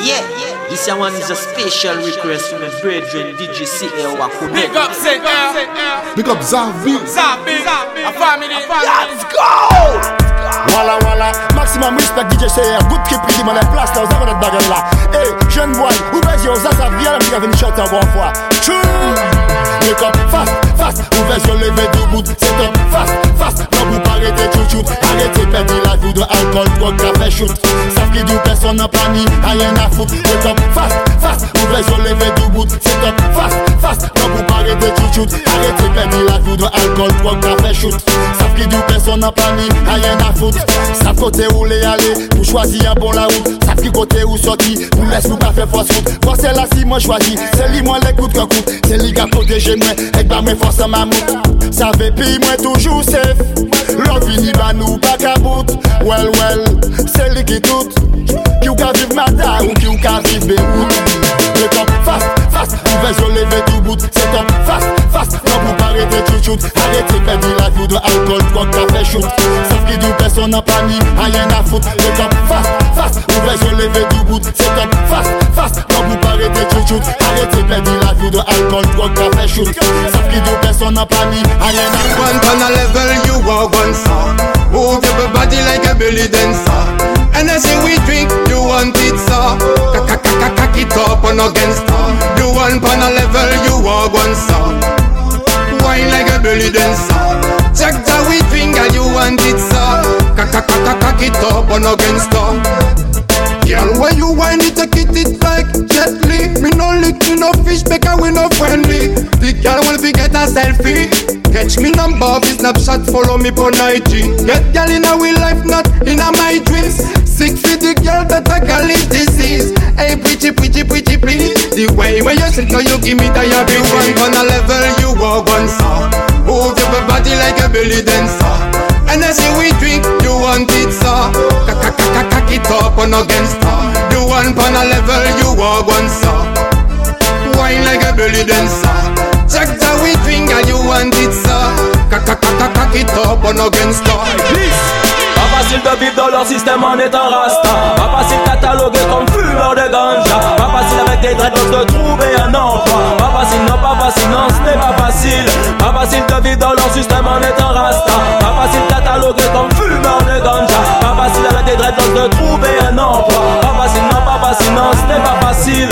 Yeah, this one is a special request from my brethren DJ CL Wakune. Big up, say Big up Zavi. Zabi, a family. Let's go! Voilà, voilà. Maximum respect DJ CR. Good trip, qui dit mon place là, vous avez notre bagarre là. Hey, jeune boy, ouvrez yeux, ça, ça vient, la musique venir chanter encore une fois. Tchou! Wake up, fast, Konversyon leve do mout Se tan fas, fas Nan pou parete chouchou Arete perdi la vou de alkol Drog, kafe, chout Saf ki dou person nan plani Ayen a fout Se tan fas, fas fast Mouvez yo leve do bout Sit up fast, fast Nan pou parete chichout Arete pedi la koudre Alkol, drog, kafe, chout Saf ki dou person nan plani Ayen a fout Saf kote ou le ale Pou chwazi an bon la out Saf ki kote ou soti Pou les nou ka fe fos fout Fos se la si mwen chwazi Se li mwen le kout kakout Se li ka proteje mwen Ek ba mwen fos an mamout Save pi mwen toujou sef Lò vini ba nou baka bout. Well, well Se li ki tout Ou ka Mada ou qui ou ka Beyrouth. Le top fast, fast, sur lever tout bout. Top fast, fast, pas arrêter tout shoot. Arrêtez perdre la vie de alcool, drogue, café shoot. Sauf qui dit personne n'a pas ni rien à foutre. Le top fast, fast, ouvert sur lever tout bout. C'est top fast, fast, pas arrêter tout shoot. Arrêtez perdre la vie de alcool, drogue, café shoot. Sauf qui dit personne n'a pas ni rien à foutre. One on a level, you are one song. Move your body like a belly dancer. And I say we drink, it up on against You one on a level, you are one song. Wine like a belly dancer. Check that we drink, and you want it so. Cock it up on against her. Girl, when you whine it, take it, it like gently. Me no lick, me no fish, because we no friendly. The girl will be get a selfie. Catch me number, be snapshot, follow me on IG. Get girl in our life, not The way when you sit, now you give me diabetes. One on a level, you are one song. Move your body like a belly dancer. And I say we drink, you want it so Cock it up on against her You one pan a level, you are one so Wine like a belly dancer. Check that we drink and you want it so Cock it up on against her Pas facile de vivre dans leur système en étant rasta. Pas facile catalogué comme fumeur de ganja. Pas facile avec des dreadlocks de trouver un emploi Pas facile, non pas facile, non ce n'est pas facile. Pas facile de vivre dans leur système en étant rasta. Pas facile catalogué comme fumeur de ganja. Pas facile avec des dreadlocks de trouver un emploi Pas facile, non pas facile, non ce n'est pas facile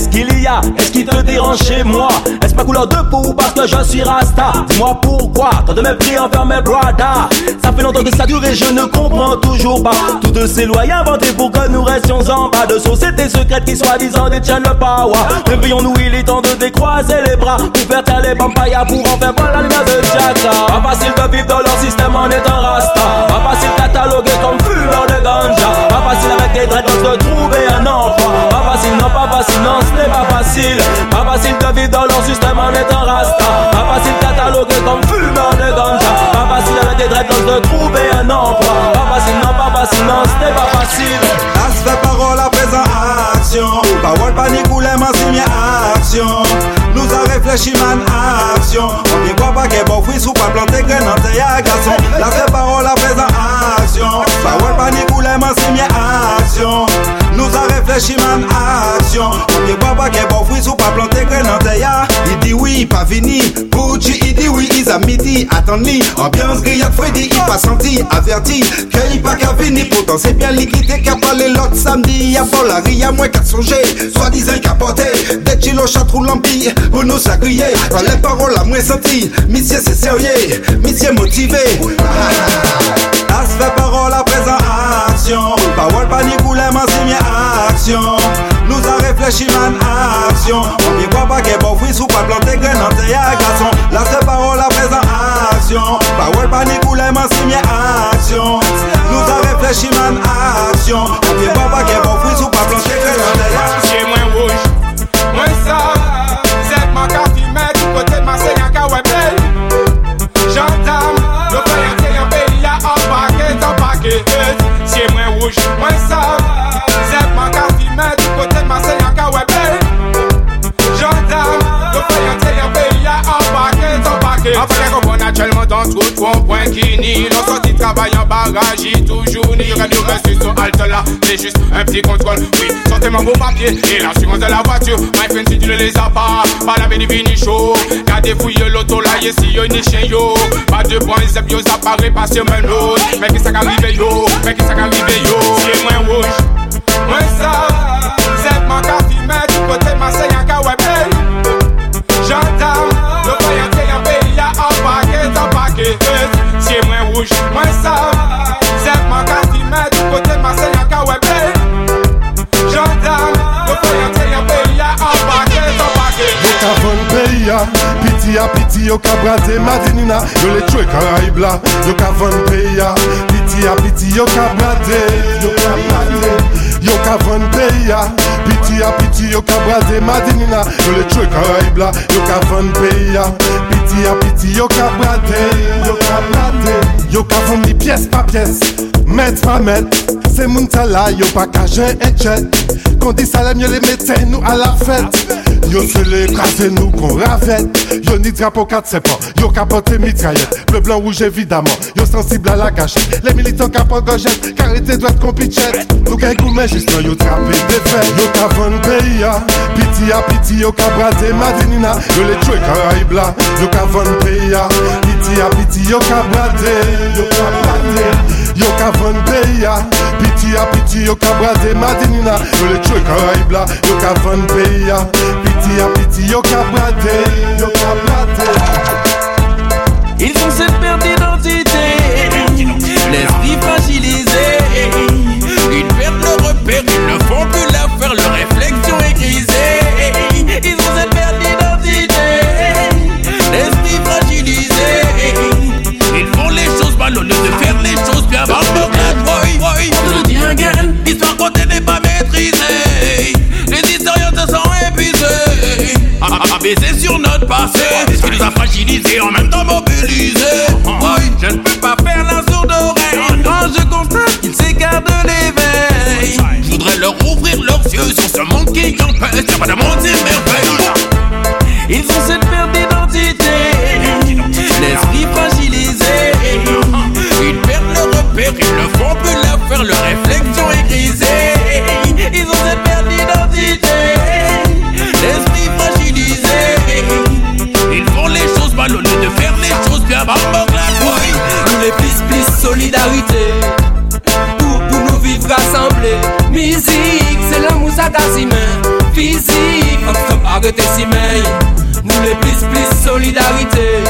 Qu'est-ce qu'il y a? Qu'est-ce qui te dérange chez moi? Est-ce pas couleur de peau ou parce que je suis rasta? Dis-moi pourquoi Tant de mépris envers mes brothers. Ça fait longtemps que ça dure et je ne comprends toujours pas. Tous de ces lois inventées pour que nous restions en bas De sociétés secrètes qui soi-disant détiennent le power. Réveillons-nous, il est temps de décroiser les bras. Pour faire taire les vampires pour en faire voir la lumière de Jaxa Pas facile de vivre dans leur système en étant rasta. Pas facile catalogué comme fumeur de ganja. Pas facile avec des de trouver un emploi Pas facile, non pas facile, non ce n'est pas facile. Pas facile de vivre dans leur système en étant rasta. Pas facile catalogué comme fumeur de ganja. Pas facile avec des dreadlocks de trouver un emploi Pas facile, non pas facile, non ce n'est pas facile. As fait parole à présent action. Parole panique ou les mains signé action. Nous a réfléchi man action. On n'y croit pas qu'est bon fruit sous pas planté graine en terre garçon. La fait parole à présent action. Parole panique ou les mains signé action Nous a réfléchi man action. On n'y croit pas qu'est bon planté graine en terre Il dit oui, pas fini. Gucci il dit oui, a midi Attends-ni, ambiance grillade Freddy Il pas senti, averti. Qu'il pas qu'à venir Pourtant c'est bien liquidé. Qu'a parlé l'autre samedi Y'a pas la ria, moins qu'à songer. Soit-disant qu'à porter Des chilos chatrou l'empire. Pour nous sacrier Dans les paroles à moins senti Monsieur c'est sérieux. Monsieur motivé. As fait parole à présent action. Parole ou les mains signé action. Nous a réfléchi man action. On n'y croit pas qu'est bon fruit sous pas planté graine en terre garçon. Là c'est parole paquet, un paquet Après qu'on voit naturellement dans tout rond point qui nie L'on sortit travail en barrage, il toujours ni Radio monsieur sur halte là c'est juste un petit contrôle. Oui, sortez mon beau papier et l'assurance de la voiture. My friend, si tu ne les as pas, pas la béni vini chaud. Gardez fouille l'auto là, y'a si yo ni chien yo. Pas de points, zep yo, ça paraît pas sur mon autre. Mais qui ça qu'arrive yo, mais qui ça qu'arrive yo? C'est moins rouge, moins ça. Zep ma café, mais du côté Marseille, Piti a piti yo ka brase madinina Yo le chwe karaibla, yo ka van peya Piti a piti yo ka brase, yo ka brase Yo ka van peya Piti a piti yo ka brase madinina Yo le chwe karaibla, yo ka van peya Piti a piti yo ka brase, yo ka brase Yo ka van li piyes pa piyes, met pa met Se moun tala yo pa ka jen et chet Kondi salem yo le meten nou a la fet Yo se le ekrase nou kon ravet Yo ni drapo kat sepan Yo kapote mitrayet Ble blan rouge evidaman Yo sensib la la kachet Le militant kapon gojet Karite dwet kon pichet Nou kay koumen non, jist nan yo trape defet Yo kavan peyi ya Piti ya piti yo kabrade madinina. Yo le tchoy karaib la Yo kavan peyi ya Piti ya piti yo kabrade Yo kabrade Yo ka van peyi ya Piti ya piti yo ka brade madinina. Yo le tchoy karaib la Yo ka van peyi ya Ils ont cette perte d'identité, l'esprit fragilisé. Ils perdent le repère, ils ne font plus qui empêche. Y'a pas de merveilleux. Ils ont cette perte d'identité, l'esprit fragilisé. Ils perdent le repère, ils ne font plus l'affaire, leur réflexion est grisée. Ils ont cette perte d'identité, l'esprit fragilisé. Ils font les choses mal au lieu de faire les choses bien. Bambo oui. Nous les plus plus solidarité Pour, pour nous vivre rassemblés Musique, ça humain Physique, hop stop, arrêtez si main Nous les plus plus solidarité.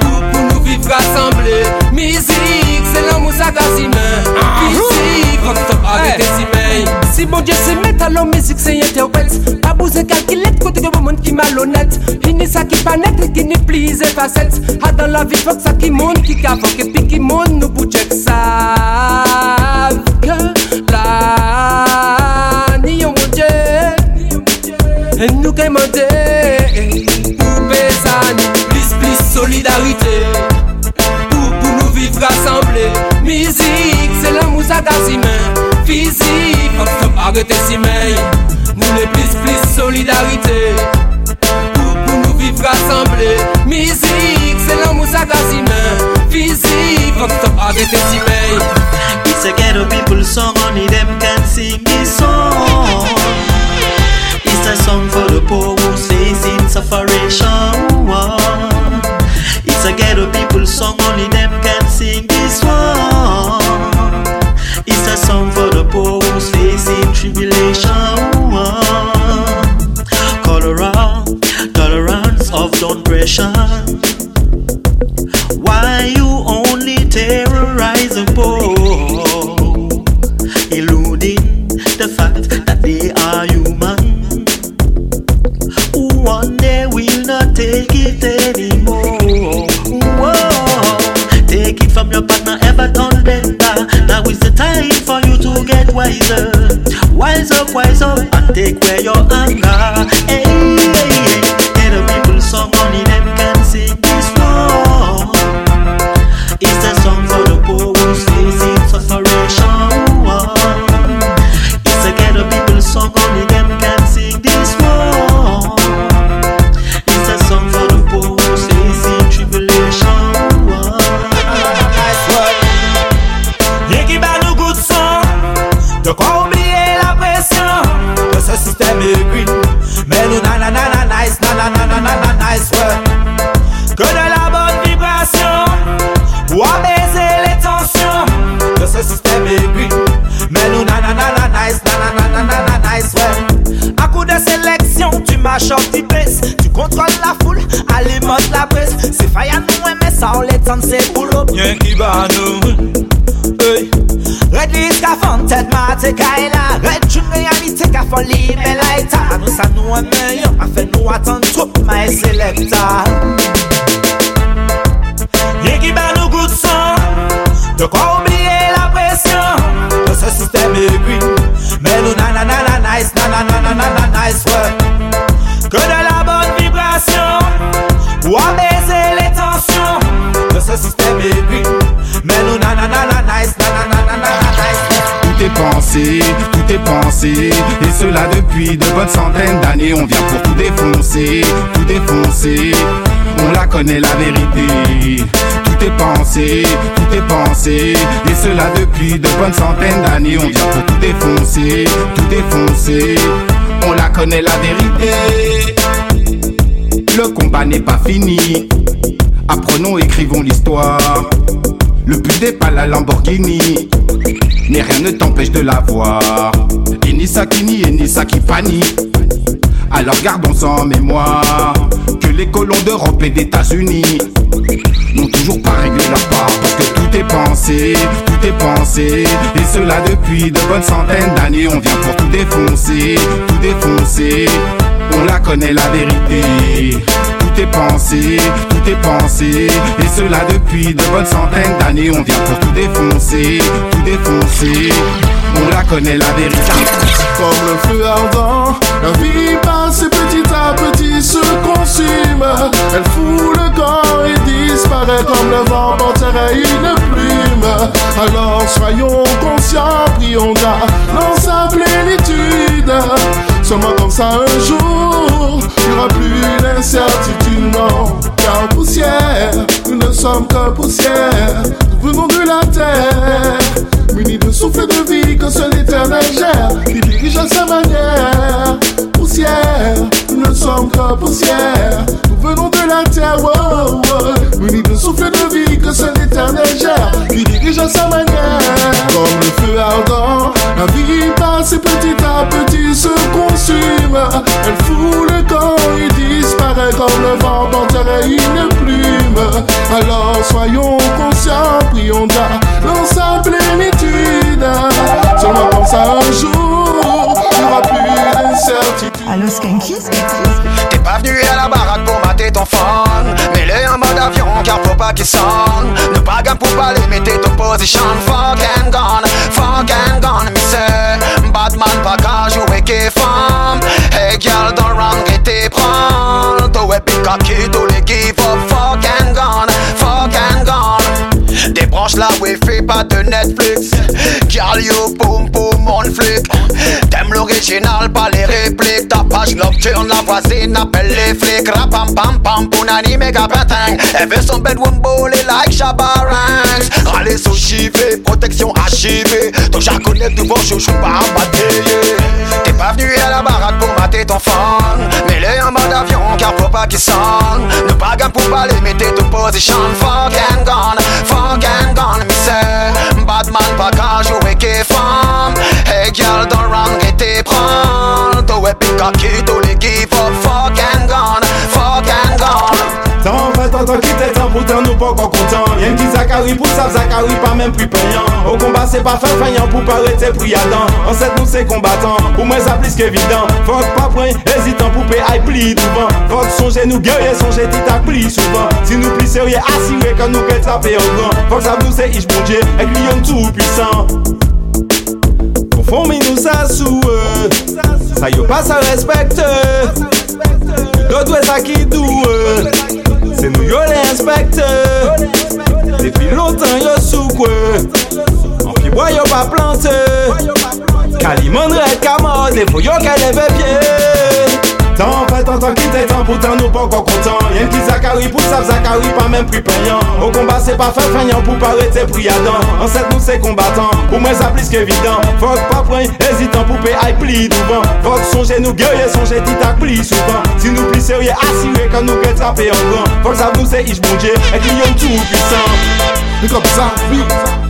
Pour, pour nous vivre rassemblés. Musique, c'est l'amour ça humain Physique, hop stop, arrêtez si main Si bon Dieu se met à la musique c'est interpelle Pas bouger calculette côté de monde qui malhonnête. Il n'est ça qui pas net qui n'est plus facette Ah dans la vie faut que ça qui monte qui cavoque Et puis qui monte nous bouge que ça ça humain Physique, hop stop, arrêtez si main Nous les plus plus solidarité. Pour, pour nous vivre rassemblés. Musique, c'est l'amour ça humain Physique, hop stop, arrêtez si main It's a ghetto people song, only them can sing this song. It's a song for the poor who's facing sufferation. It's a ghetto people song, population. Color tolerance of blood pressure. Nous. Hey. Red list ka tèt ma te kaila Red chun realite ka fon li me laita Nou sa nou an menyon A fe nou atan trop ma e selekta Ye ki ba gout son De kwa oubliye Et cela depuis de bonnes centaines d'années. On vient pour tout défoncer, tout défoncer. On la connaît la vérité. Tout est pensé, tout est pensé. Et cela depuis de bonnes centaines d'années. On vient pour tout défoncer, tout défoncer. On la connaît la vérité. Le combat n'est pas fini. Apprenons, écrivons l'histoire. Le but n'est pas la Lamborghini mais rien ne t'empêche de la voir. Et ni ça qui nie, et ni ça qui panie. Alors gardons en mémoire que les colons d'Europe et d'États-Unis n'ont toujours pas réglé leur part. Parce que tout est pensé, tout est pensé. Et cela depuis de bonnes centaines d'années. On vient pour tout défoncer, tout défoncer. On la connaît la vérité. Tout est pensé, tout est pensé. Et cela depuis de bonnes centaines d'années. On vient pour tout défoncer, tout défoncer. On la connaît la vérité. Comme le feu ardent, la vie passe et petit à petit se consume. Elle fout le corps et disparaît comme le vent porterait une plume. Alors soyons conscients, prions dans sa plénitude. Seulement comme ça un jour, il n'y aura plus d'incertitude, non. Car poussière, nous ne sommes que poussière. Nous venons de la terre, munis de souffle de vie que seul l'éternel gère. Il dirige à sa manière. Poussière, nous ne sommes que poussière. Nous venons de la terre, wow, wow. munis de souffle de vie que seul l'éternel gère. Il dirige à sa manière. Comme le feu ardent, la vie passe et petit le vent porterait une plume. Alors soyons conscients, prions dans sa plénitude. Seulement comme ça un jour, il n'y aura plus d'incertitude. Allô Skanky? T'es pas venu à la baraque pour mater ton phone Mets-le en mode avion car faut pas qu'il sonne Ne pas pour parler mais t'es ton position Fuck and gone, pas de Netflix. Girl you boom boom on flick T'aimes l'original pas les répliques. Ta page nocturne la voisine appelle les flics. Rapam pam pam punani méga patin. Elle veut son bedroom bowler like Shabba Ranks. Râler sous chivé, protection archivée. Ton jargonnet devant chouchou pas batailler T'es pas venu à la baraque pour mater ton phone Mets-le en mode avion car faut pas qu'il sonne. Ne pas pour parler mais t'es ton position. Fuck and gone, fuck and gone Mais c'est Batman pas qu'à jouer qu'est femme Hey girl don't run et t'es prendre Toi et pick up qui tous les Tant fait tant tant qui t'es temps pourtant nous pas encore contents Y'en qui Zachary pour ça Zachary pas même plus payant. Au combat c'est pas faire faillant pour pas arrêter priadant En cette nous c'est combattant. Pour moi ça plus qu'évident. Faut pas prendre hésitant pour payer pli devant Faut que songer nous guerrier songer t'y t'a pli souvent. Si nous pli sérieux assuré quand nous qu'être tapé au grand. Faut que ça nous c'est ich bon Dieu et lion tout puissant. Conforme nous ça sous Ça y pas ça respecte. D'autres ouais C'est nous yo les inspecteurs. Depuis longtemps yo quoi? En puis bois pas planté. Calimon red camode Les faut yo qu'elle lève pied Tant fait tant tant qui t'es temps pourtant nous pas encore contents. Y'en qui Zachary pour ça Zachary pas même plus payant Au combat c'est pas faire feignant pour pas arrêter priadant. En cette nous c'est combattant. Pour moi ça plus qu'évident. Faut pas prendre hésitant pour payer aille pli devant Faut nou gerye sonje ti tak pli souban Si nou pli serye asire kan nou ke trape an gran Fok sav nou se ish bonje, ek li yon tou pisan Nou kom sa, oui.